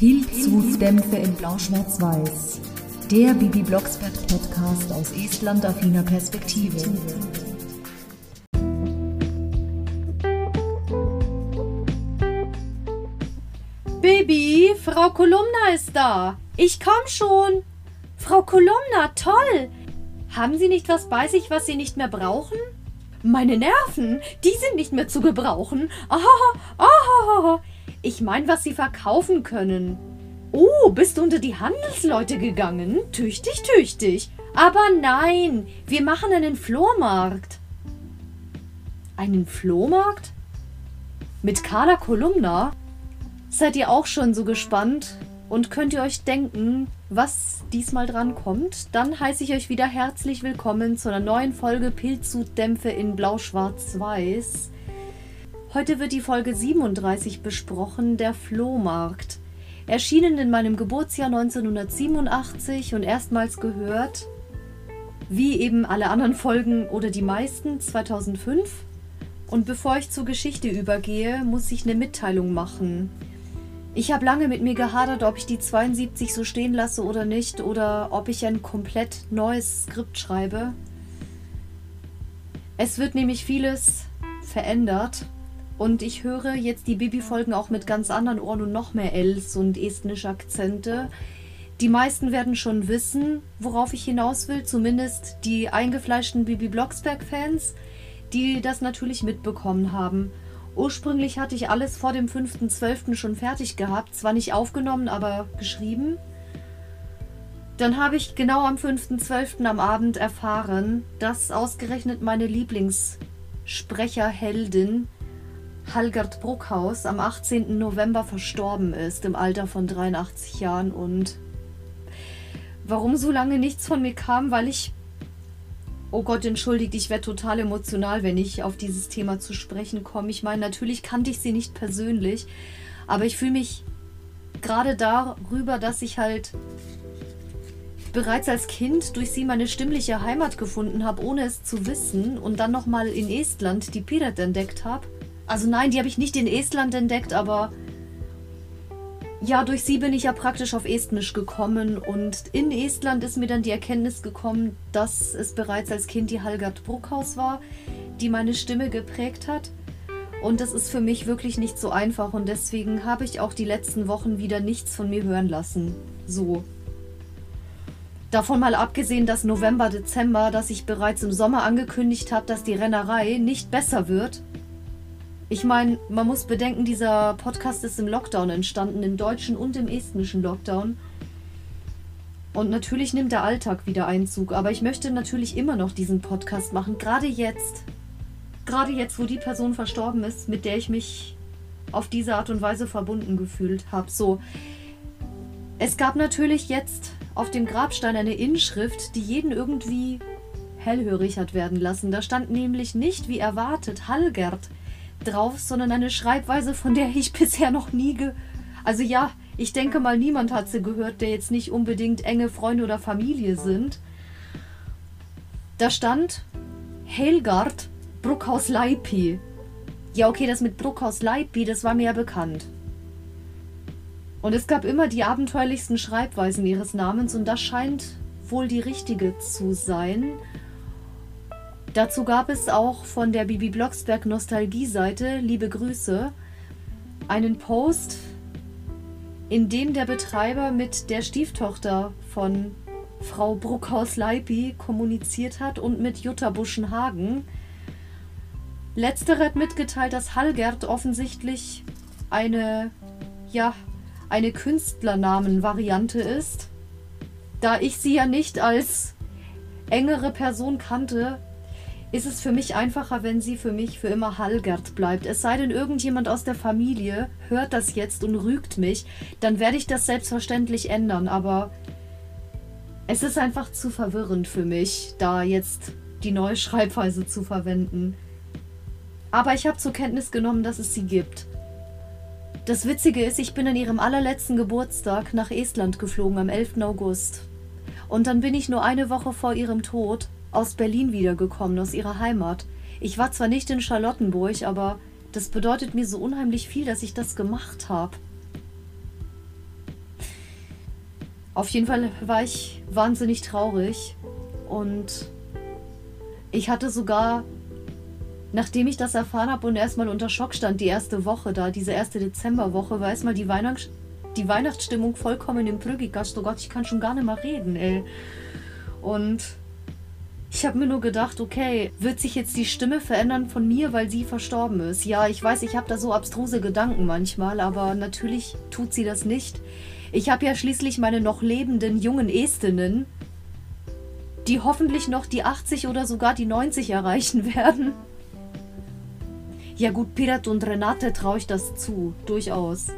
Pilzhutdämpfe in Blau-Schwarz-Weiß. Der Bibi Blocksberg Podcast aus Estland-affiner Perspektive. Baby, Frau Kolumna ist da. Ich komm schon. Frau Kolumna, toll. Haben Sie nicht was bei sich, was Sie nicht mehr brauchen? Meine Nerven, die sind nicht mehr zu gebrauchen. Ah, ah, ich meine, was Sie verkaufen können. Oh, bist du unter die Handelsleute gegangen? Tüchtig, tüchtig. Aber nein, wir machen einen Flohmarkt. Einen Flohmarkt? Mit Carla Kolumna? Seid ihr auch schon so gespannt? Und könnt ihr euch denken, was diesmal dran kommt? Dann heiße ich euch wieder herzlich willkommen zu einer neuen Folge Pilzsud-Dämpfe in Blau-Schwarz-Weiß. Heute wird die Folge 37 besprochen, der Flohmarkt. Erschienen in meinem Geburtsjahr 1987 und erstmals gehört, wie eben alle anderen Folgen oder die meisten, 2005. Und bevor ich zur Geschichte übergehe, muss ich eine Mitteilung machen. Ich habe lange mit mir gehadert, ob ich die 72 so stehen lasse oder nicht, oder ob ich ein komplett neues Skript schreibe. Es wird nämlich vieles verändert und ich höre jetzt die Bibi-Folgen auch mit ganz anderen Ohren und noch mehr Els und estnische Akzente. Die meisten werden schon wissen, worauf ich hinaus will, zumindest die eingefleischten Bibi Blocksberg-Fans, die das natürlich mitbekommen haben. Ursprünglich hatte ich alles vor dem 5.12. schon fertig gehabt, zwar nicht aufgenommen, aber geschrieben. Dann habe ich genau am 5.12. am Abend erfahren, dass ausgerechnet meine Lieblingssprecherheldin Halgard Bruckhaus am 18. November verstorben ist, im Alter von 83 Jahren. Und warum so lange nichts von mir kam, weil ich Oh Gott, entschuldigt, ich werde total emotional, wenn ich auf dieses Thema zu sprechen komme. Ich meine, natürlich kannte ich sie nicht persönlich, aber ich fühle mich gerade darüber, dass ich halt bereits als Kind durch sie meine stimmliche Heimat gefunden habe, ohne es zu wissen und dann nochmal in Estland die Piret entdeckt habe. Also nein, die habe ich nicht in Estland entdeckt, aber ja, durch sie bin ich ja praktisch auf Estnisch gekommen und in Estland ist mir dann die Erkenntnis gekommen, dass es bereits als Kind die Halgard Bruckhaus war, die meine Stimme geprägt hat. Und das ist für mich wirklich nicht so einfach und deswegen habe ich auch die letzten Wochen wieder nichts von mir hören lassen. So. Davon mal abgesehen, dass November, Dezember, dass ich bereits im Sommer angekündigt habe, dass die Rennerei nicht besser wird, ich meine, man muss bedenken, dieser Podcast ist im Lockdown entstanden, im deutschen und im estnischen Lockdown. Und natürlich nimmt der Alltag wieder Einzug, aber ich möchte natürlich immer noch diesen Podcast machen, gerade jetzt. Gerade jetzt, wo die Person verstorben ist, mit der ich mich auf diese Art und Weise verbunden gefühlt habe. So, es gab natürlich jetzt auf dem Grabstein eine Inschrift, die jeden irgendwie hellhörig hat werden lassen. Da stand nämlich nicht, wie erwartet, Hallgerd drauf, sondern eine Schreibweise, von der ich bisher noch nie ge... Also ja, ich denke mal, niemand hat sie gehört, der jetzt nicht unbedingt enge Freunde oder Familie sind. Da stand Helgard Bruckhaus Leipi. Ja, okay, das mit Bruckhaus Leipi, das war mir ja bekannt. Und es gab immer die abenteuerlichsten Schreibweisen ihres Namens und das scheint wohl die richtige zu sein. Dazu gab es auch von der Bibi Blocksberg Nostalgie-Seite, liebe Grüße, einen Post, in dem der Betreiber mit der Stieftochter von Frau Bruckhaus-Leipi kommuniziert hat und mit Jutta Buschenhagen. Letztere hat mitgeteilt, dass Hallgerd offensichtlich eine, ja, eine Künstlernamenvariante ist. Da ich sie ja nicht als engere Person kannte, ist es für mich einfacher, wenn sie für mich für immer Hallgerd bleibt. Es sei denn, irgendjemand aus der Familie hört das jetzt und rügt mich, dann werde ich das selbstverständlich ändern, aber es ist einfach zu verwirrend für mich, da jetzt die neue Schreibweise zu verwenden. Aber ich habe zur Kenntnis genommen, dass es sie gibt. Das Witzige ist, ich bin an ihrem allerletzten Geburtstag nach Estland geflogen am 11. August. Und dann bin ich nur eine Woche vor ihrem Tod aus Berlin wiedergekommen, aus ihrer Heimat. Ich war zwar nicht in Charlottenburg, aber das bedeutet mir so unheimlich viel, dass ich das gemacht habe. Auf jeden Fall war ich wahnsinnig traurig und ich hatte sogar, nachdem ich das erfahren habe und erstmal unter Schock stand, die erste Woche da, diese erste Dezemberwoche, war erstmal die, Weihnachts die Weihnachtsstimmung vollkommen im Prügigast. Oh Gott, ich kann schon gar nicht mehr reden, ey. Und ich habe mir nur gedacht, okay, wird sich jetzt die Stimme verändern von mir, weil sie verstorben ist? Ja, ich weiß, ich habe da so abstruse Gedanken manchmal, aber natürlich tut sie das nicht. Ich habe ja schließlich meine noch lebenden jungen Estinnen, die hoffentlich noch die 80 oder sogar die 90 erreichen werden. Ja gut, Pirat und Renate traue ich das zu, durchaus.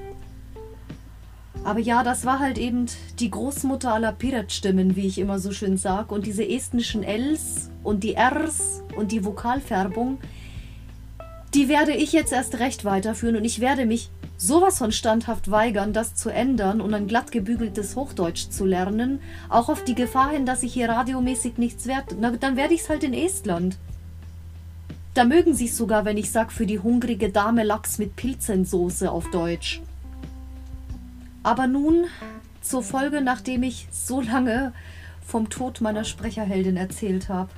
Aber ja, das war halt eben die Großmutter aller Pirat-Stimmen, wie ich immer so schön sag. Und diese estnischen Ls und die Rs und die Vokalfärbung, die werde ich jetzt erst recht weiterführen und ich werde mich sowas von standhaft weigern, das zu ändern und ein glatt gebügeltes Hochdeutsch zu lernen, auch auf die Gefahr hin, dass ich hier radiomäßig nichts werde. Na, dann werde ich es halt in Estland. Da mögen sie es sogar, wenn ich sag für die hungrige Dame Lachs mit Pilzensoße auf Deutsch. Aber nun zur Folge, nachdem ich so lange vom Tod meiner Sprecherheldin erzählt habe.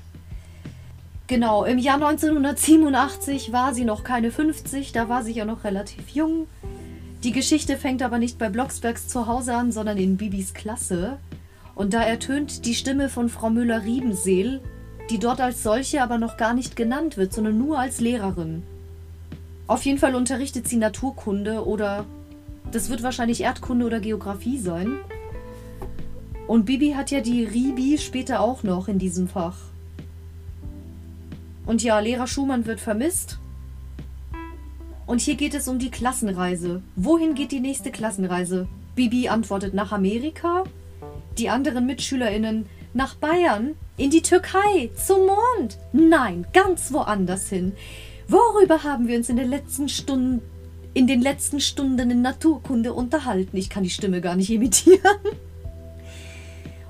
Genau, im Jahr 1987 war sie noch keine 50, da war sie ja noch relativ jung. Die Geschichte fängt aber nicht bei Blocksbergs zu Hause an, sondern in Bibis Klasse. Und da ertönt die Stimme von Frau Müller-Riebenseel, die dort als solche aber noch gar nicht genannt wird, sondern nur als Lehrerin. Auf jeden Fall unterrichtet sie Naturkunde oder das wird wahrscheinlich Erdkunde oder Geografie sein. Und Bibi hat ja die Ribi später auch noch in diesem Fach. Und ja, Lehrer Schumann wird vermisst. Und hier geht es um die Klassenreise. Wohin geht die nächste Klassenreise? Bibi antwortet nach Amerika. Die anderen MitschülerInnen nach Bayern, in die Türkei, zum Mond. Nein, ganz woanders hin. Worüber haben wir uns in den letzten Stunden, in den letzten Stunden in Naturkunde unterhalten? Ich kann die Stimme gar nicht imitieren.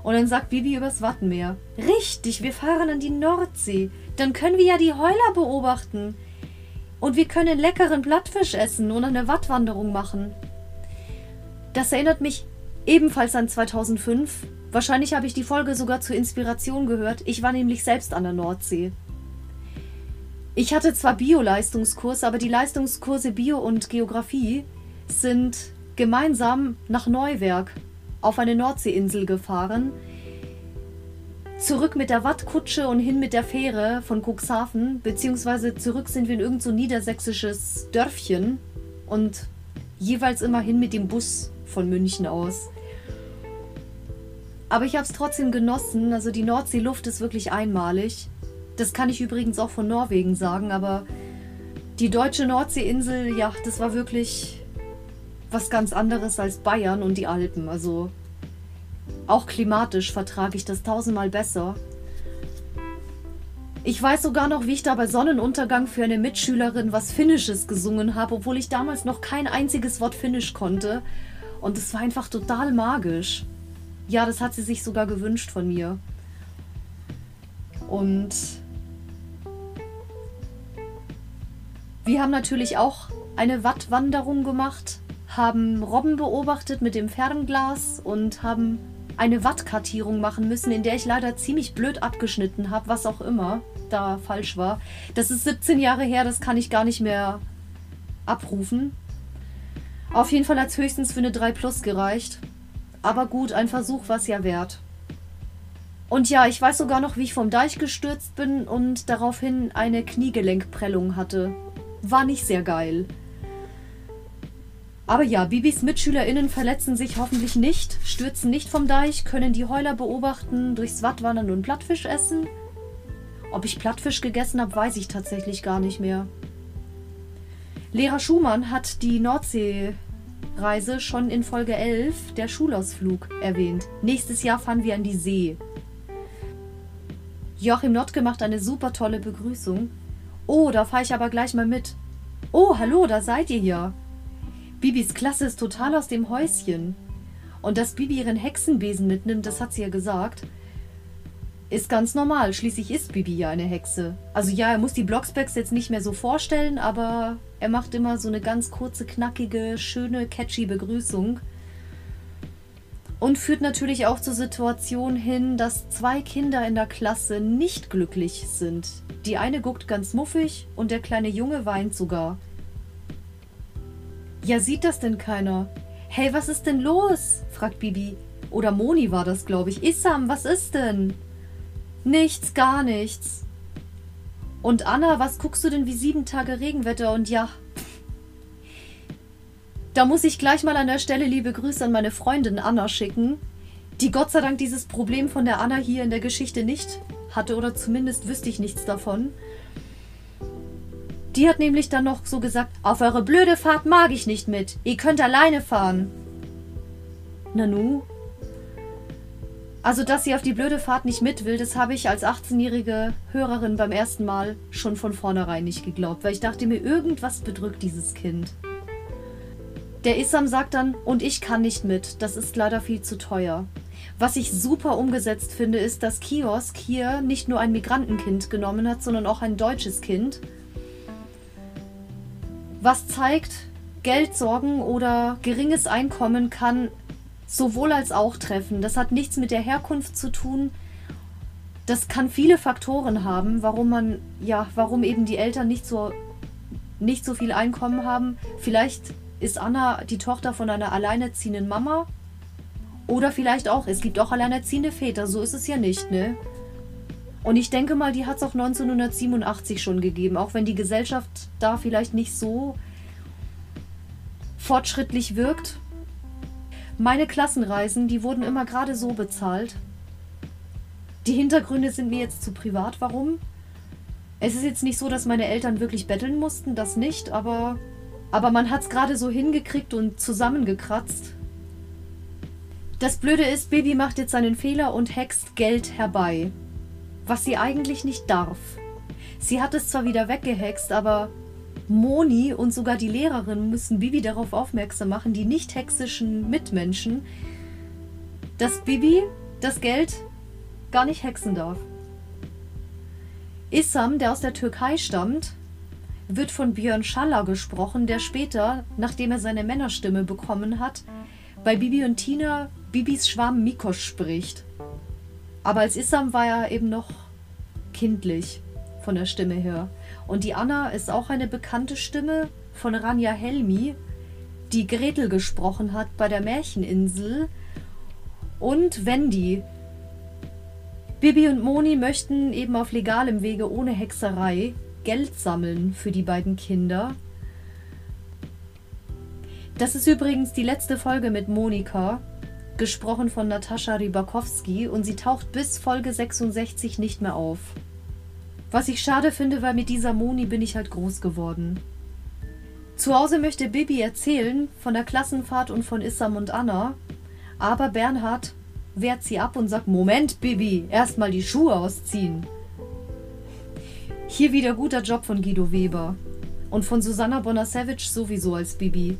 Und dann sagt Bibi übers Wattenmeer. Richtig, wir fahren an die Nordsee. Dann können wir ja die Heuler beobachten. Und wir können leckeren Blattfisch essen und eine Wattwanderung machen. Das erinnert mich ebenfalls an 2005. Wahrscheinlich habe ich die Folge sogar zur Inspiration gehört. Ich war nämlich selbst an der Nordsee. Ich hatte zwar Bio-Leistungskurs, aber die Leistungskurse Bio und Geografie sind gemeinsam nach Neuwerk auf eine Nordseeinsel gefahren zurück mit der Wattkutsche und hin mit der Fähre von Cuxhaven, beziehungsweise zurück sind wir in irgendein so niedersächsisches Dörfchen und jeweils immer hin mit dem Bus von München aus. Aber ich habe es trotzdem genossen, also die Nordseeluft ist wirklich einmalig. Das kann ich übrigens auch von Norwegen sagen, aber die deutsche Nordseeinsel, ja, das war wirklich was ganz anderes als Bayern und die Alpen. Also auch klimatisch vertrage ich das tausendmal besser. Ich weiß sogar noch, wie ich da bei Sonnenuntergang für eine Mitschülerin was Finnisches gesungen habe, obwohl ich damals noch kein einziges Wort Finnisch konnte. Und es war einfach total magisch. Ja, das hat sie sich sogar gewünscht von mir. Und wir haben natürlich auch eine Wattwanderung gemacht, haben Robben beobachtet mit dem Fernglas und haben eine Wattkartierung machen müssen, in der ich leider ziemlich blöd abgeschnitten habe, was auch immer da falsch war. Das ist 17 Jahre her, das kann ich gar nicht mehr abrufen. Auf jeden Fall hat es höchstens für eine 3 Plus gereicht. Aber gut, ein Versuch war es ja wert. Und ja, ich weiß sogar noch, wie ich vom Deich gestürzt bin und daraufhin eine Kniegelenkprellung hatte. War nicht sehr geil. Aber ja, Bibis MitschülerInnen verletzen sich hoffentlich nicht, stürzen nicht vom Deich, können die Heuler beobachten, durchs Watt wandern und Plattfisch essen. Ob ich Plattfisch gegessen habe, weiß ich tatsächlich gar nicht mehr. Lehrer Schumann hat die Nordseereise schon in Folge 11, der Schulausflug, erwähnt. Nächstes Jahr fahren wir an die See. Joachim Notke macht eine super tolle Begrüßung. Oh, da fahre ich aber gleich mal mit. Oh, hallo, da seid ihr ja. Bibis Klasse ist total aus dem Häuschen. Und dass Bibi ihren Hexenbesen mitnimmt, das hat sie ja gesagt, ist ganz normal. Schließlich ist Bibi ja eine Hexe. Also ja, er muss die Blocksbacks jetzt nicht mehr so vorstellen, aber er macht immer so eine ganz kurze, knackige, schöne, catchy Begrüßung. Und führt natürlich auch zur Situation hin, dass zwei Kinder in der Klasse nicht glücklich sind. Die eine guckt ganz muffig und der kleine Junge weint sogar. Ja, sieht das denn keiner? Hey, was ist denn los? fragt Bibi. Oder Moni war das, glaube ich. Issam, was ist denn? Nichts, gar nichts. Und Anna, was guckst du denn wie sieben Tage Regenwetter? Und ja, da muss ich gleich mal an der Stelle liebe Grüße an meine Freundin Anna schicken, die Gott sei Dank dieses Problem von der Anna hier in der Geschichte nicht hatte oder zumindest wüsste ich nichts davon. Die hat nämlich dann noch so gesagt, auf eure blöde Fahrt mag ich nicht mit. Ihr könnt alleine fahren. Nanu? Also, dass sie auf die blöde Fahrt nicht mit will, das habe ich als 18-jährige Hörerin beim ersten Mal schon von vornherein nicht geglaubt, weil ich dachte mir, irgendwas bedrückt dieses Kind. Der Isam sagt dann, und ich kann nicht mit, das ist leider viel zu teuer. Was ich super umgesetzt finde, ist, dass Kiosk hier nicht nur ein Migrantenkind genommen hat, sondern auch ein deutsches Kind. Was zeigt, Geldsorgen oder geringes Einkommen kann sowohl als auch treffen. Das hat nichts mit der Herkunft zu tun. Das kann viele Faktoren haben, warum man, ja, warum eben die Eltern nicht so, nicht so viel Einkommen haben. Vielleicht ist Anna die Tochter von einer alleinerziehenden Mama. Oder vielleicht auch, es gibt auch alleinerziehende Väter, so ist es ja nicht, ne? Und ich denke mal, die hat es auch 1987 schon gegeben, auch wenn die Gesellschaft da vielleicht nicht so fortschrittlich wirkt. Meine Klassenreisen, die wurden immer gerade so bezahlt. Die Hintergründe sind mir jetzt zu privat. Warum? Es ist jetzt nicht so, dass meine Eltern wirklich betteln mussten, das nicht, aber, aber man hat es gerade so hingekriegt und zusammengekratzt. Das Blöde ist, Baby macht jetzt einen Fehler und hext Geld herbei. Was sie eigentlich nicht darf. Sie hat es zwar wieder weggehext, aber Moni und sogar die Lehrerin müssen Bibi darauf aufmerksam machen, die nicht hexischen Mitmenschen, dass Bibi das Geld gar nicht hexen darf. Issam, der aus der Türkei stammt, wird von Björn Schaller gesprochen, der später, nachdem er seine Männerstimme bekommen hat, bei Bibi und Tina Bibis Schwarm Mikos spricht. Aber als Issam war er eben noch kindlich von der Stimme her. Und die Anna ist auch eine bekannte Stimme von Rania Helmi, die Gretel gesprochen hat bei der Märcheninsel. Und Wendy. Bibi und Moni möchten eben auf legalem Wege ohne Hexerei Geld sammeln für die beiden Kinder. Das ist übrigens die letzte Folge mit Monika, gesprochen von Natascha Rybakowski, und sie taucht bis Folge 66 nicht mehr auf. Was ich schade finde, weil mit dieser Moni bin ich halt groß geworden. Zu Hause möchte Bibi erzählen von der Klassenfahrt und von Issam und Anna, aber Bernhard wehrt sie ab und sagt: Moment, Bibi, erstmal die Schuhe ausziehen. Hier wieder guter Job von Guido Weber und von Susanna Bonasevich sowieso als Bibi.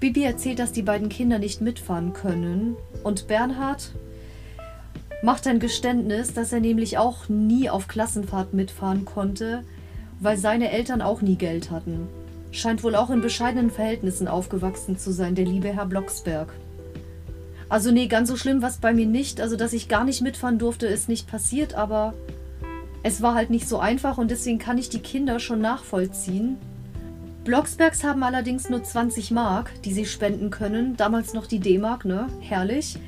Bibi erzählt, dass die beiden Kinder nicht mitfahren können und Bernhard macht ein Geständnis, dass er nämlich auch nie auf Klassenfahrt mitfahren konnte, weil seine Eltern auch nie Geld hatten. Scheint wohl auch in bescheidenen Verhältnissen aufgewachsen zu sein, der liebe Herr Blocksberg. Also nee, ganz so schlimm war es bei mir nicht. Also, dass ich gar nicht mitfahren durfte, ist nicht passiert, aber es war halt nicht so einfach und deswegen kann ich die Kinder schon nachvollziehen. Blocksbergs haben allerdings nur 20 Mark, die sie spenden können. Damals noch die D-Mark, ne? Herrlich.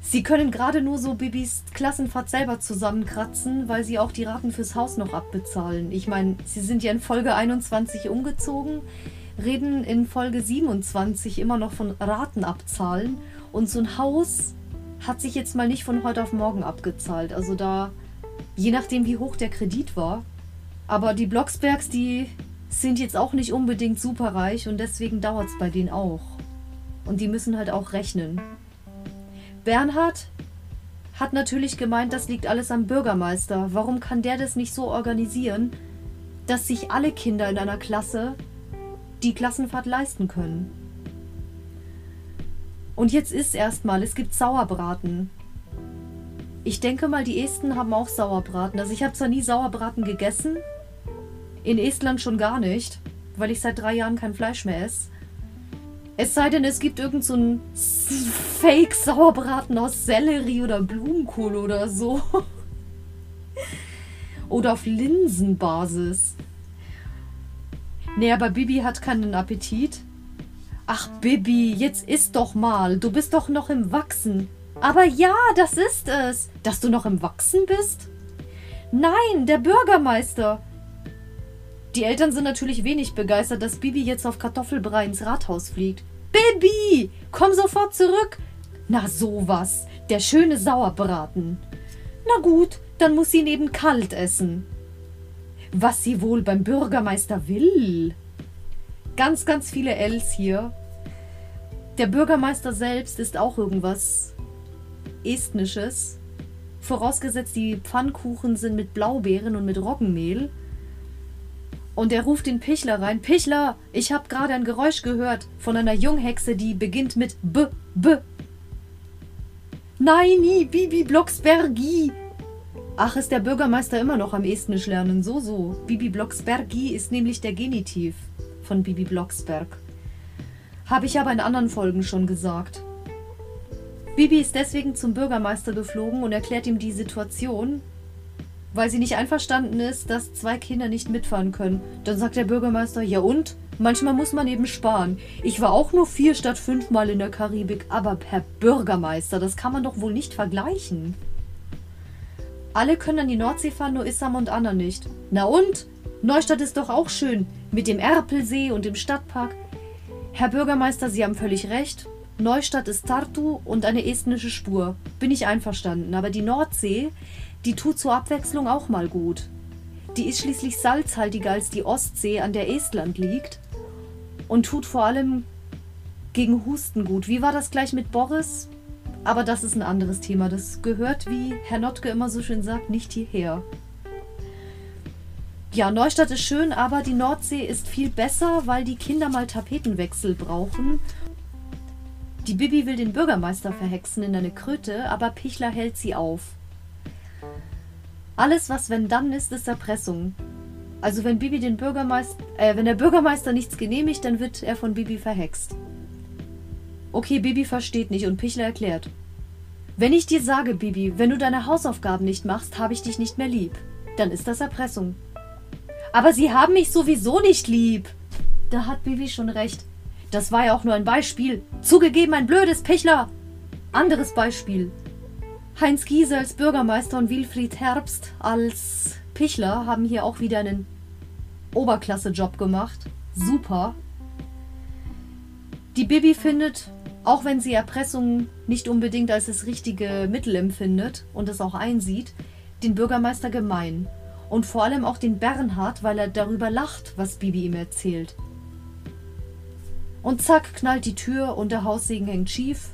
Sie können gerade nur so Bibis Klassenfahrt selber zusammenkratzen, weil sie auch die Raten fürs Haus noch abbezahlen. Ich meine, sie sind ja in Folge 21 umgezogen, reden in Folge 27 immer noch von Raten abzahlen und so ein Haus hat sich jetzt mal nicht von heute auf morgen abgezahlt. Also da, je nachdem wie hoch der Kredit war. Aber die Blocksbergs, die sind jetzt auch nicht unbedingt superreich und deswegen dauert es bei denen auch. Und die müssen halt auch rechnen. Bernhard hat natürlich gemeint, das liegt alles am Bürgermeister. Warum kann der das nicht so organisieren, dass sich alle Kinder in einer Klasse die Klassenfahrt leisten können? Und jetzt ist erstmal, es gibt Sauerbraten. Ich denke mal, die Esten haben auch Sauerbraten. Also ich habe zwar nie Sauerbraten gegessen, in Estland schon gar nicht, weil ich seit drei Jahren kein Fleisch mehr esse. Es sei denn, es gibt irgend so Fake-Sauerbraten aus Sellerie oder Blumenkohl oder so. oder auf Linsenbasis. Nee, aber Bibi hat keinen Appetit. Ach, Bibi, jetzt isst doch mal. Du bist doch noch im Wachsen. Aber ja, das ist es. Dass du noch im Wachsen bist? Nein, der Bürgermeister. Die Eltern sind natürlich wenig begeistert, dass Bibi jetzt auf Kartoffelbrei ins Rathaus fliegt. Bibi, komm sofort zurück. Na sowas, der schöne Sauerbraten. Na gut, dann muss sie ihn eben kalt essen. Was sie wohl beim Bürgermeister will. Ganz, ganz viele Ls hier. Der Bürgermeister selbst ist auch irgendwas Estnisches. Vorausgesetzt, die Pfannkuchen sind mit Blaubeeren und mit Roggenmehl. Und er ruft den Pichler rein. Pichler, ich habe gerade ein Geräusch gehört von einer Junghexe, die beginnt mit B, B. Nein, Bibi Blocksbergi. Ach, ist der Bürgermeister immer noch am Estnisch lernen. So, so. Bibi Blocksbergi ist nämlich der Genitiv von Bibi Blocksberg. Habe ich aber in anderen Folgen schon gesagt. Bibi ist deswegen zum Bürgermeister geflogen und erklärt ihm die Situation, weil sie nicht einverstanden ist, dass zwei Kinder nicht mitfahren können. Dann sagt der Bürgermeister, ja und? Manchmal muss man eben sparen. Ich war auch nur vier statt fünfmal in der Karibik, aber per Bürgermeister, das kann man doch wohl nicht vergleichen. Alle können an die Nordsee fahren, nur Issam und Anna nicht. Na und? Neustadt ist doch auch schön, mit dem Erpelsee und dem Stadtpark. Herr Bürgermeister, Sie haben völlig recht. Neustadt ist Tartu und eine estnische Spur. Bin ich einverstanden, aber die Nordsee, die tut zur Abwechslung auch mal gut. Die ist schließlich salzhaltiger als die Ostsee, an der Estland liegt. Und tut vor allem gegen Husten gut. Wie war das gleich mit Boris? Aber das ist ein anderes Thema. Das gehört, wie Herr Notke immer so schön sagt, nicht hierher. Ja, Neustadt ist schön, aber die Nordsee ist viel besser, weil die Kinder mal Tapetenwechsel brauchen. Die Bibi will den Bürgermeister verhexen in eine Kröte, aber Pichler hält sie auf. Alles, was wenn dann ist, ist Erpressung. Also wenn Bibi den Bürgermeister, äh, wenn der Bürgermeister nichts genehmigt, dann wird er von Bibi verhext. Okay, Bibi versteht nicht und Pichler erklärt. Wenn ich dir sage, Bibi, wenn du deine Hausaufgaben nicht machst, habe ich dich nicht mehr lieb. Dann ist das Erpressung. Aber sie haben mich sowieso nicht lieb. Da hat Bibi schon recht. Das war ja auch nur ein Beispiel. Zugegeben ein blödes Pichler. Anderes Beispiel. Heinz Giese als Bürgermeister und Wilfried Herbst als Pichler haben hier auch wieder einen Oberklasse-Job gemacht. Super. Die Bibi findet, auch wenn sie Erpressung nicht unbedingt als das richtige Mittel empfindet und es auch einsieht, den Bürgermeister gemein. Und vor allem auch den Bernhard, weil er darüber lacht, was Bibi ihm erzählt. Und zack, knallt die Tür und der Haussegen hängt schief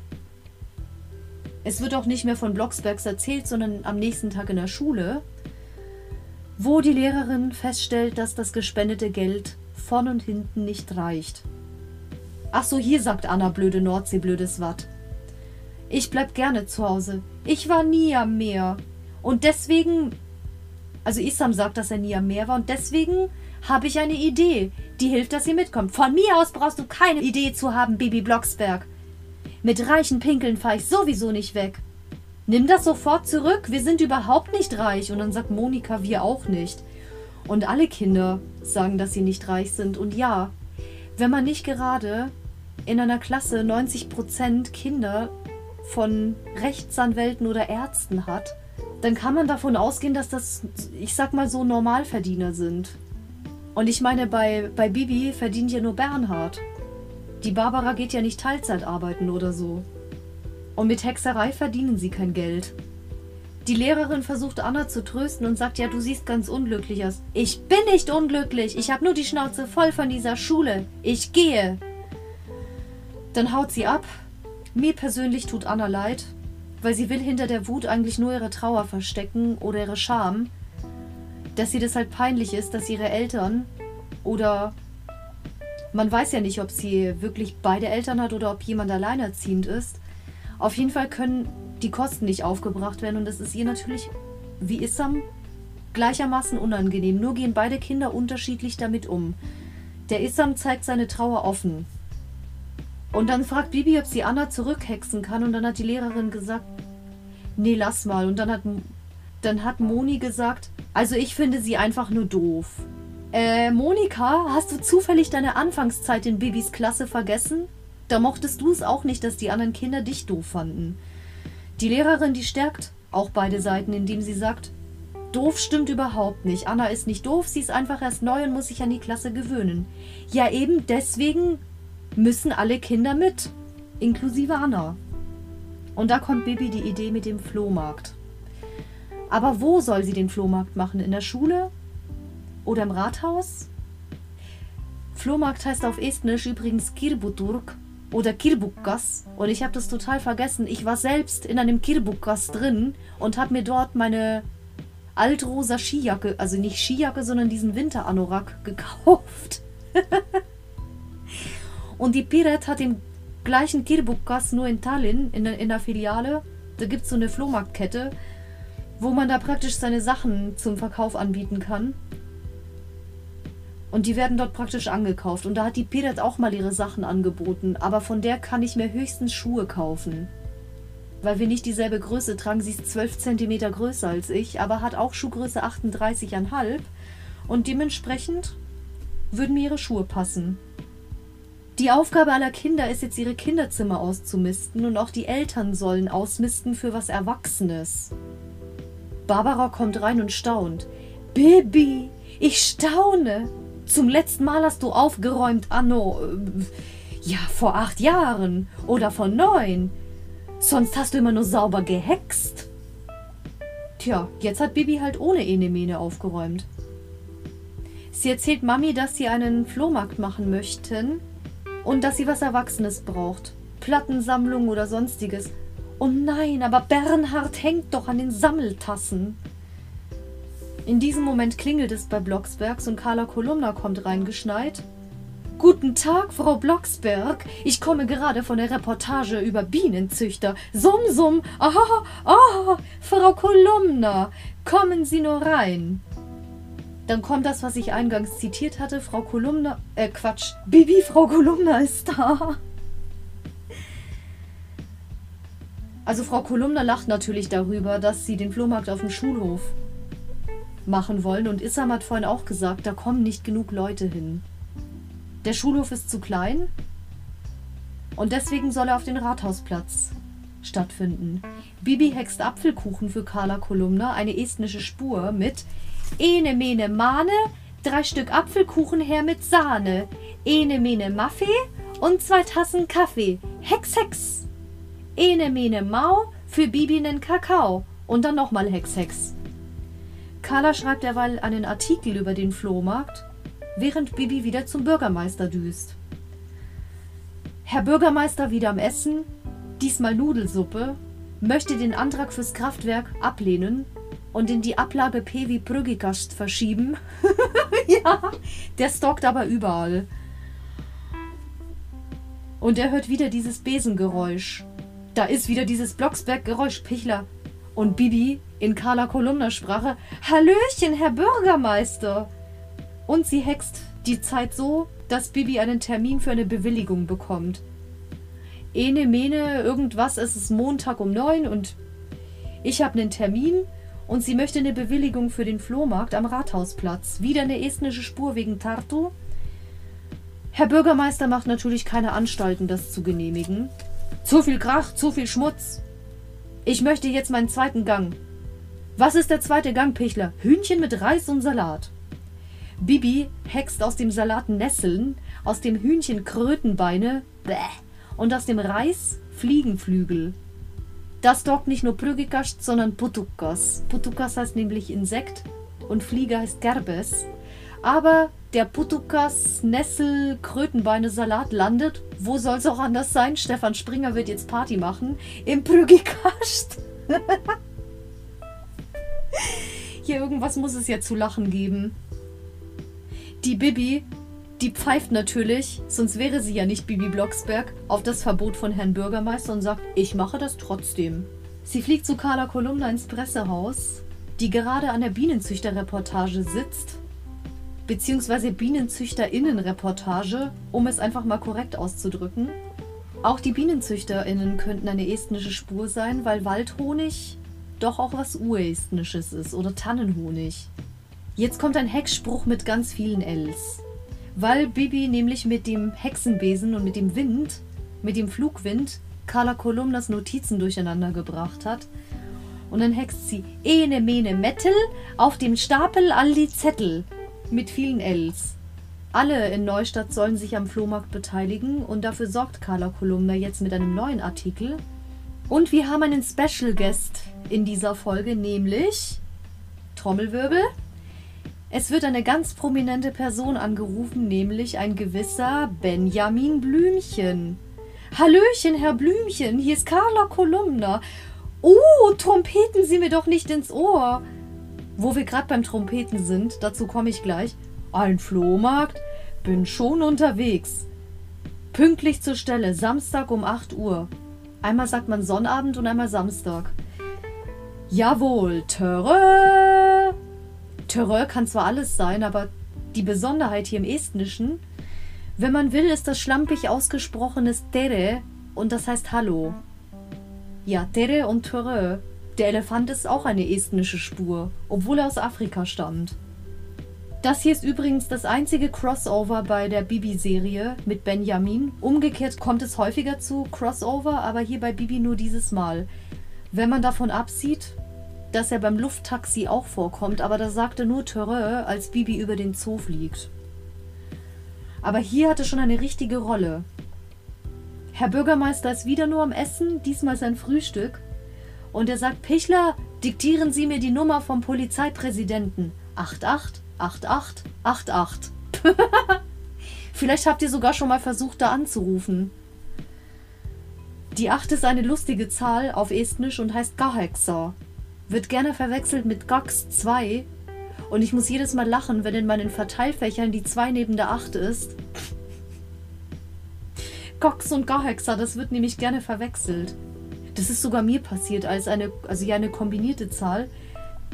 es wird auch nicht mehr von Blocksbergs erzählt, sondern am nächsten Tag in der Schule, wo die Lehrerin feststellt, dass das gespendete Geld vorn und hinten nicht reicht. Ach so, hier sagt Anna blöde Nordsee, blödes Watt. Ich bleib gerne zu Hause. Ich war nie am Meer. Und deswegen, also Isam sagt, dass er nie am Meer war und deswegen habe ich eine Idee, die hilft, dass ihr mitkommt. Von mir aus brauchst du keine Idee zu haben, Bibi Blocksberg. Mit reichen Pinkeln fahre ich sowieso nicht weg. Nimm das sofort zurück, wir sind überhaupt nicht reich. Und dann sagt Monika, wir auch nicht. Und alle Kinder sagen, dass sie nicht reich sind. Und ja, wenn man nicht gerade in einer Klasse 90% Kinder von Rechtsanwälten oder Ärzten hat, dann kann man davon ausgehen, dass das, ich sag mal so, Normalverdiener sind. Und ich meine, bei, bei Bibi verdient ja nur Bernhard. Die Barbara geht ja nicht Teilzeit arbeiten oder so. Und mit Hexerei verdienen sie kein Geld. Die Lehrerin versucht Anna zu trösten und sagt, ja, du siehst ganz unglücklich aus. Ich bin nicht unglücklich. Ich habe nur die Schnauze voll von dieser Schule. Ich gehe. Dann haut sie ab. Mir persönlich tut Anna leid, weil sie will hinter der Wut eigentlich nur ihre Trauer verstecken oder ihre Scham. Dass ihr das halt peinlich ist, dass ihre Eltern oder man weiß ja nicht, ob sie wirklich beide Eltern hat oder ob jemand alleinerziehend ist. Auf jeden Fall können die Kosten nicht aufgebracht werden und das ist ihr natürlich, wie Issam, gleichermaßen unangenehm. Nur gehen beide Kinder unterschiedlich damit um. Der Issam zeigt seine Trauer offen. Und dann fragt Bibi, ob sie Anna zurückhexen kann. Und dann hat die Lehrerin gesagt, nee, lass mal. Und dann hat, dann hat Moni gesagt, also ich finde sie einfach nur doof. Äh, Monika, hast du zufällig deine Anfangszeit in Bibis Klasse vergessen? Da mochtest du es auch nicht, dass die anderen Kinder dich doof fanden. Die Lehrerin, die stärkt auch beide Seiten, indem sie sagt, doof stimmt überhaupt nicht. Anna ist nicht doof, sie ist einfach erst neu und muss sich an die Klasse gewöhnen. Ja, eben deswegen müssen alle Kinder mit, inklusive Anna. Und da kommt Bibi die Idee mit dem Flohmarkt. Aber wo soll sie den Flohmarkt machen? In der Schule? Oder im Rathaus? Flohmarkt heißt auf Estnisch übrigens Kirbuturk oder Kirbukkas. Und ich habe das total vergessen. Ich war selbst in einem Kirbukkas drin und habe mir dort meine altrosa Skijacke, also nicht Skijacke, sondern diesen Winteranorak gekauft. Und die Piret hat den gleichen Kirbukas nur in Tallinn, in in der Filiale. Da gibt es so eine Flohmarktkette, wo man da praktisch seine Sachen zum Verkauf anbieten kann. Und die werden dort praktisch angekauft. Und da hat die Piret auch mal ihre Sachen angeboten. Aber von der kann ich mir höchstens Schuhe kaufen. Weil wir nicht dieselbe Größe tragen. Sie ist 12 cm größer als ich, aber hat auch Schuhgröße 38,5. Und dementsprechend würden mir ihre Schuhe passen. Die Aufgabe aller Kinder ist jetzt, ihre Kinderzimmer auszumisten und auch die Eltern sollen ausmisten für was Erwachsenes. Barbara kommt rein und staunt. Baby, ich staune. Zum letzten Mal hast du aufgeräumt, Anno. Äh, ja, vor acht Jahren oder vor neun. Sonst hast du immer nur sauber gehext. Tja, jetzt hat Bibi halt ohne Enemene aufgeräumt. Sie erzählt Mami, dass sie einen Flohmarkt machen möchten und dass sie was Erwachsenes braucht. Plattensammlung oder sonstiges. Oh nein, aber Bernhard hängt doch an den Sammeltassen. In diesem Moment klingelt es bei Blocksbergs und Carla Kolumna kommt reingeschneit. Guten Tag, Frau Blocksberg. Ich komme gerade von der Reportage über Bienenzüchter. Summ, summ. Aha, aha, Frau Kolumna. Kommen Sie nur rein. Dann kommt das, was ich eingangs zitiert hatte. Frau Kolumna, äh Quatsch, Bibi, Frau Kolumna ist da. Also Frau Kolumna lacht natürlich darüber, dass sie den Flohmarkt auf dem Schulhof machen wollen. Und Issam hat vorhin auch gesagt, da kommen nicht genug Leute hin. Der Schulhof ist zu klein und deswegen soll er auf den Rathausplatz stattfinden. Bibi hext Apfelkuchen für Carla Kolumna, eine estnische Spur mit Ene mene Mane, drei Stück Apfelkuchen her mit Sahne, Ene mene Maffee und zwei Tassen Kaffee. Hex, Hex. Ene mene Mau für Bibi nen Kakao und dann nochmal Hex, Hex. Carla schreibt derweil einen Artikel über den Flohmarkt, während Bibi wieder zum Bürgermeister düst. Herr Bürgermeister wieder am Essen, diesmal Nudelsuppe, möchte den Antrag fürs Kraftwerk ablehnen und in die Ablage P wie Prügigast verschieben. ja, der stalkt aber überall. Und er hört wieder dieses Besengeräusch. Da ist wieder dieses Blocksberg-Geräusch, Pichler. Und Bibi in Carla Kolumna Sprache: Hallöchen, Herr Bürgermeister! Und sie hext die Zeit so, dass Bibi einen Termin für eine Bewilligung bekommt. Ene, mene, irgendwas, es ist Montag um neun und ich habe einen Termin und sie möchte eine Bewilligung für den Flohmarkt am Rathausplatz. Wieder eine estnische Spur wegen Tartu. Herr Bürgermeister macht natürlich keine Anstalten, das zu genehmigen. Zu viel Krach, zu viel Schmutz. Ich möchte jetzt meinen zweiten Gang. Was ist der zweite Gang, Pichler? Hühnchen mit Reis und Salat. Bibi hext aus dem Salat Nesseln, aus dem Hühnchen Krötenbeine bäh, und aus dem Reis Fliegenflügel. Das dockt nicht nur Prügikast, sondern Putukas. Putukas heißt nämlich Insekt und Fliege heißt Gerbes. Aber der Putukas Nessel Krötenbeine Salat landet, wo soll es auch anders sein? Stefan Springer wird jetzt Party machen im Prügikast. Hier irgendwas muss es ja zu lachen geben. Die Bibi die pfeift natürlich, sonst wäre sie ja nicht Bibi Blocksberg, auf das Verbot von Herrn Bürgermeister und sagt, ich mache das trotzdem. Sie fliegt zu Carla Kolumna ins Pressehaus, die gerade an der Bienenzüchterreportage sitzt, beziehungsweise Bienenzüchterinnenreportage, um es einfach mal korrekt auszudrücken. Auch die BienenzüchterInnen könnten eine estnische Spur sein, weil Waldhonig doch auch was Urestnisches ist oder Tannenhonig. Jetzt kommt ein Hexspruch mit ganz vielen Ls. Weil Bibi nämlich mit dem Hexenbesen und mit dem Wind, mit dem Flugwind, Carla Kolumnas Notizen durcheinander gebracht hat. Und dann hext sie Ene Mene Metal auf dem Stapel all die Zettel mit vielen Ls. Alle in Neustadt sollen sich am Flohmarkt beteiligen und dafür sorgt Carla Kolumna jetzt mit einem neuen Artikel. Und wir haben einen Special Guest in dieser Folge, nämlich Trommelwirbel. Es wird eine ganz prominente Person angerufen, nämlich ein gewisser Benjamin Blümchen. Hallöchen, Herr Blümchen, hier ist Carla Kolumna. Oh, trompeten Sie mir doch nicht ins Ohr. Wo wir gerade beim Trompeten sind, dazu komme ich gleich. Ein Flohmarkt? Bin schon unterwegs. Pünktlich zur Stelle, Samstag um 8 Uhr. Einmal sagt man Sonnabend und einmal Samstag. Jawohl, Törö. Törö kann zwar alles sein, aber die Besonderheit hier im Estnischen, wenn man will, ist das schlampig ausgesprochenes Tere und das heißt Hallo. Ja, Tere und Törö. Der Elefant ist auch eine estnische Spur, obwohl er aus Afrika stammt. Das hier ist übrigens das einzige Crossover bei der Bibi-Serie mit Benjamin. Umgekehrt kommt es häufiger zu Crossover, aber hier bei Bibi nur dieses Mal. Wenn man davon absieht, dass er beim Lufttaxi auch vorkommt, aber da sagte nur Törö, als Bibi über den Zoo fliegt. Aber hier hatte schon eine richtige Rolle. Herr Bürgermeister ist wieder nur am Essen, diesmal sein Frühstück. Und er sagt, Pichler, diktieren Sie mir die Nummer vom Polizeipräsidenten. 88 88 88. Vielleicht habt ihr sogar schon mal versucht, da anzurufen. Die 8 ist eine lustige Zahl auf Estnisch und heißt Gahexa. Wird gerne verwechselt mit Gax 2. Und ich muss jedes Mal lachen, wenn in meinen Verteilfächern die 2 neben der 8 ist. Gax und Gahexa, das wird nämlich gerne verwechselt. Das ist sogar mir passiert als eine, also ja eine kombinierte Zahl.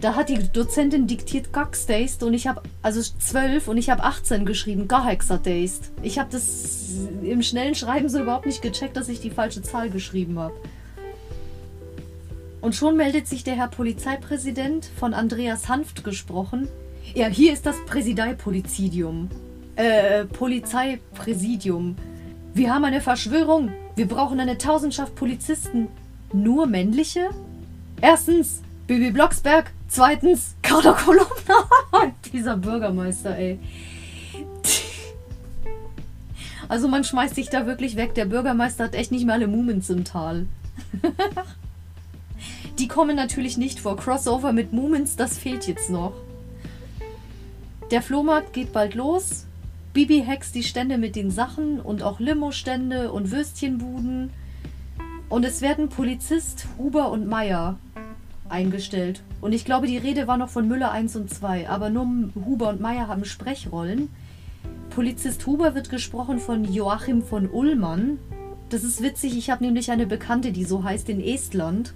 Da hat die Dozentin diktiert Gaxdays und ich habe, also 12 und ich habe 18 geschrieben, Gahexadays. Ich habe das im schnellen Schreiben so überhaupt nicht gecheckt, dass ich die falsche Zahl geschrieben habe. Und schon meldet sich der Herr Polizeipräsident von Andreas Hanft gesprochen. Ja, hier ist das Präsideipolizidium. Äh, Polizeipräsidium. Wir haben eine Verschwörung. Wir brauchen eine Tausendschaft Polizisten. Nur männliche? Erstens, Bibi Blocksberg. Zweitens, Carla Kolumna. Dieser Bürgermeister, ey. Also man schmeißt sich da wirklich weg. Der Bürgermeister hat echt nicht mal alle Mumens im Tal. Die kommen natürlich nicht vor. Crossover mit Mumens, das fehlt jetzt noch. Der Flohmarkt geht bald los. Bibi hext die Stände mit den Sachen und auch Limo-Stände und Würstchenbuden. Und es werden Polizist Huber und Meier eingestellt. Und ich glaube, die Rede war noch von Müller 1 und 2, aber nur Huber und Meier haben Sprechrollen. Polizist Huber wird gesprochen von Joachim von Ullmann. Das ist witzig, ich habe nämlich eine Bekannte, die so heißt in Estland.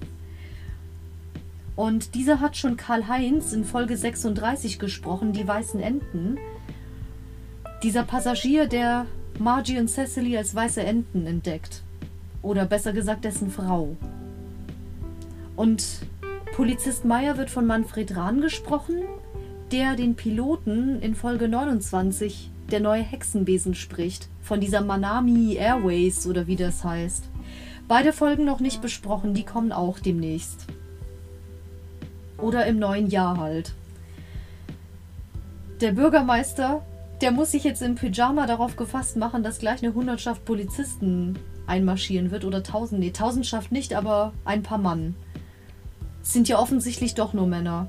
Und dieser hat schon Karl-Heinz in Folge 36 gesprochen, die weißen Enten. Dieser Passagier, der Margie und Cecily als weiße Enten entdeckt. Oder besser gesagt, dessen Frau. Und Polizist Meyer wird von Manfred Rahn gesprochen, der den Piloten in Folge 29 der neue Hexenbesen spricht, von dieser Manami Airways oder wie das heißt. Beide Folgen noch nicht besprochen, die kommen auch demnächst. Oder im neuen Jahr halt. Der Bürgermeister, der muss sich jetzt im Pyjama darauf gefasst machen, dass gleich eine Hundertschaft Polizisten einmarschieren wird oder tausend, nee, Tausendschaft nicht, aber ein paar Mann sind ja offensichtlich doch nur Männer.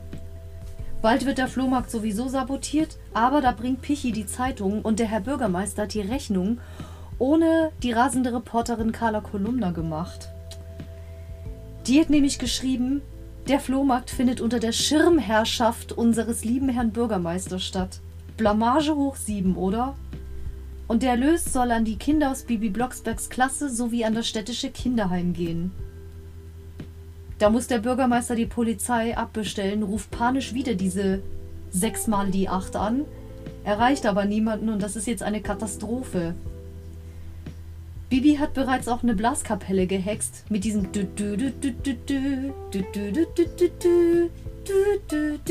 Bald wird der Flohmarkt sowieso sabotiert, aber da bringt Pichi die Zeitung und der Herr Bürgermeister hat die Rechnung ohne die rasende Reporterin Carla Kolumna gemacht. Die hat nämlich geschrieben, der Flohmarkt findet unter der Schirmherrschaft unseres lieben Herrn Bürgermeisters statt. Blamage hoch sieben, oder? Und der Erlös soll an die Kinder aus Bibi Blocksbergs Klasse sowie an das städtische Kinderheim gehen. Da muss der Bürgermeister die Polizei abbestellen, ruft panisch wieder diese sechsmal die acht an, erreicht aber niemanden und das ist jetzt eine Katastrophe. Bibi hat bereits auch eine Blaskapelle gehext mit diesem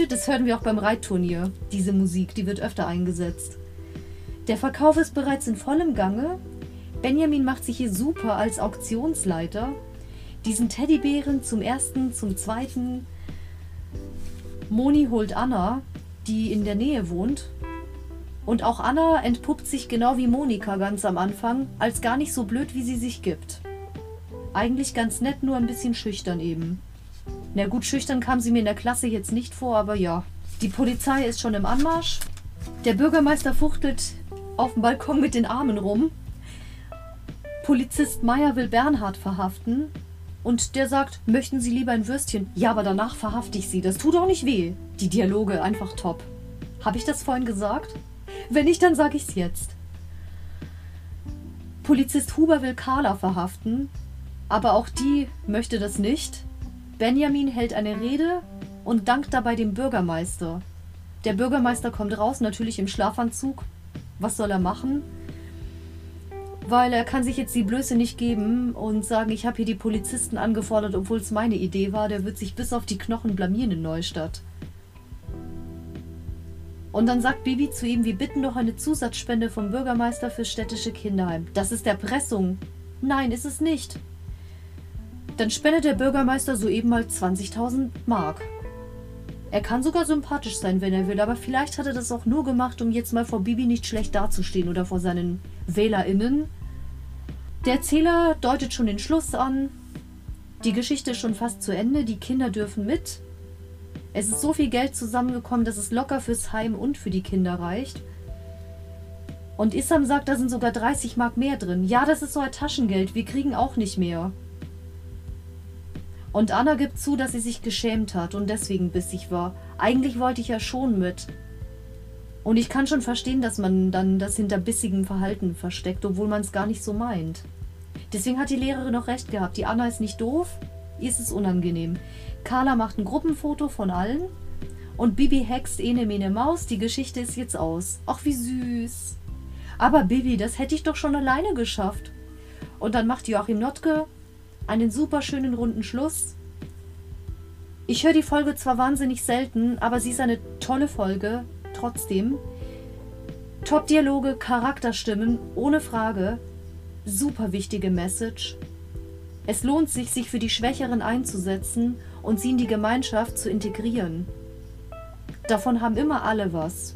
das hören wir auch beim Reitturnier. Diese Musik, die wird öfter eingesetzt. Der Verkauf ist bereits in vollem Gange. Benjamin macht sich hier super als Auktionsleiter. Diesen Teddybären zum ersten, zum zweiten. Moni holt Anna, die in der Nähe wohnt. Und auch Anna entpuppt sich genau wie Monika ganz am Anfang, als gar nicht so blöd, wie sie sich gibt. Eigentlich ganz nett, nur ein bisschen schüchtern eben. Na gut, schüchtern kam sie mir in der Klasse jetzt nicht vor, aber ja. Die Polizei ist schon im Anmarsch. Der Bürgermeister fuchtelt auf dem Balkon mit den Armen rum. Polizist Meier will Bernhard verhaften. Und der sagt, möchten Sie lieber ein Würstchen? Ja, aber danach verhafte ich Sie. Das tut auch nicht weh. Die Dialoge einfach top. Habe ich das vorhin gesagt? Wenn nicht, dann sage ich's jetzt. Polizist Huber will Carla verhaften, aber auch die möchte das nicht. Benjamin hält eine Rede und dankt dabei dem Bürgermeister. Der Bürgermeister kommt raus, natürlich im Schlafanzug. Was soll er machen? Weil er kann sich jetzt die Blöße nicht geben und sagen, ich habe hier die Polizisten angefordert, obwohl es meine Idee war. Der wird sich bis auf die Knochen blamieren in Neustadt. Und dann sagt Bibi zu ihm, wir bitten doch eine Zusatzspende vom Bürgermeister fürs städtische Kinderheim. Das ist Erpressung. Nein, ist es nicht. Dann spendet der Bürgermeister soeben mal 20.000 Mark. Er kann sogar sympathisch sein, wenn er will, aber vielleicht hat er das auch nur gemacht, um jetzt mal vor Bibi nicht schlecht dazustehen oder vor seinen WählerInnen. Der Erzähler deutet schon den Schluss an. Die Geschichte ist schon fast zu Ende, die Kinder dürfen mit. Es ist so viel Geld zusammengekommen, dass es locker fürs Heim und für die Kinder reicht. Und Issam sagt, da sind sogar 30 Mark mehr drin. Ja, das ist so ein Taschengeld, wir kriegen auch nicht mehr. Und Anna gibt zu, dass sie sich geschämt hat und deswegen bissig war. Eigentlich wollte ich ja schon mit. Und ich kann schon verstehen, dass man dann das hinter bissigem Verhalten versteckt, obwohl man es gar nicht so meint. Deswegen hat die Lehrerin noch recht gehabt. Die Anna ist nicht doof, ihr ist es unangenehm. Carla macht ein Gruppenfoto von allen und Bibi hext Ene Mene Maus. Die Geschichte ist jetzt aus. Ach, wie süß. Aber Bibi, das hätte ich doch schon alleine geschafft. Und dann macht Joachim Notke einen super schönen runden Schluss. Ich höre die Folge zwar wahnsinnig selten, aber sie ist eine tolle Folge, trotzdem. Top-Dialoge, Charakterstimmen, ohne Frage. Super wichtige Message. Es lohnt sich, sich für die Schwächeren einzusetzen und sie in die Gemeinschaft zu integrieren. Davon haben immer alle was.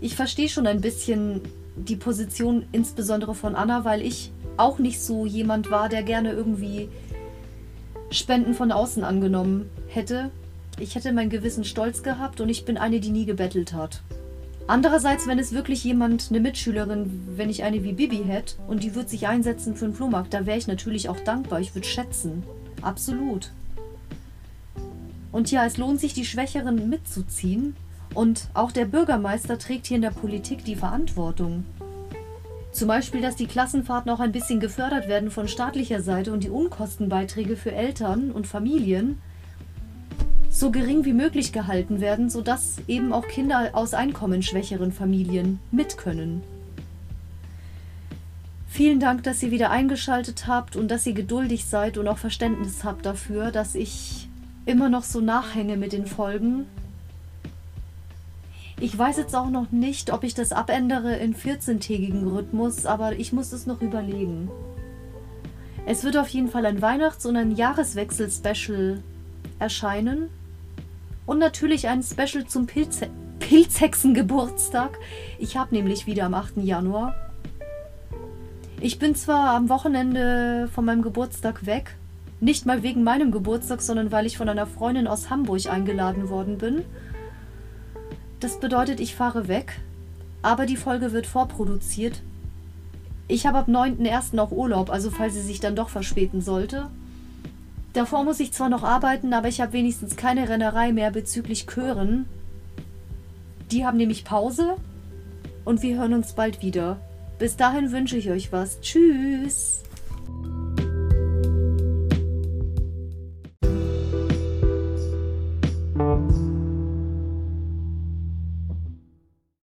Ich verstehe schon ein bisschen die Position insbesondere von Anna, weil ich auch nicht so jemand war, der gerne irgendwie Spenden von außen angenommen hätte. Ich hätte meinen gewissen Stolz gehabt und ich bin eine, die nie gebettelt hat. Andererseits, wenn es wirklich jemand, eine Mitschülerin, wenn ich eine wie Bibi hätte und die würde sich einsetzen für einen Flohmarkt, da wäre ich natürlich auch dankbar. Ich würde schätzen. Absolut. Und ja, es lohnt sich, die Schwächeren mitzuziehen. Und auch der Bürgermeister trägt hier in der Politik die Verantwortung. Zum Beispiel, dass die Klassenfahrten auch ein bisschen gefördert werden von staatlicher Seite und die Unkostenbeiträge für Eltern und Familien so gering wie möglich gehalten werden, sodass eben auch Kinder aus einkommensschwächeren Familien mit können. Vielen Dank, dass ihr wieder eingeschaltet habt und dass ihr geduldig seid und auch Verständnis habt dafür, dass ich immer noch so nachhänge mit den Folgen ich weiß jetzt auch noch nicht, ob ich das abändere in 14-tägigen Rhythmus, aber ich muss es noch überlegen. Es wird auf jeden Fall ein Weihnachts- und ein Jahreswechsel-Special erscheinen. Und natürlich ein Special zum Pilze Pilzhexen-Geburtstag. Ich habe nämlich wieder am 8. Januar. Ich bin zwar am Wochenende von meinem Geburtstag weg. Nicht mal wegen meinem Geburtstag, sondern weil ich von einer Freundin aus Hamburg eingeladen worden bin. Das bedeutet, ich fahre weg, aber die Folge wird vorproduziert. Ich habe ab 9.1. auch Urlaub, also falls sie sich dann doch verspäten sollte. Davor muss ich zwar noch arbeiten, aber ich habe wenigstens keine Rennerei mehr bezüglich Chören. Die haben nämlich Pause und wir hören uns bald wieder. Bis dahin wünsche ich euch was. Tschüss.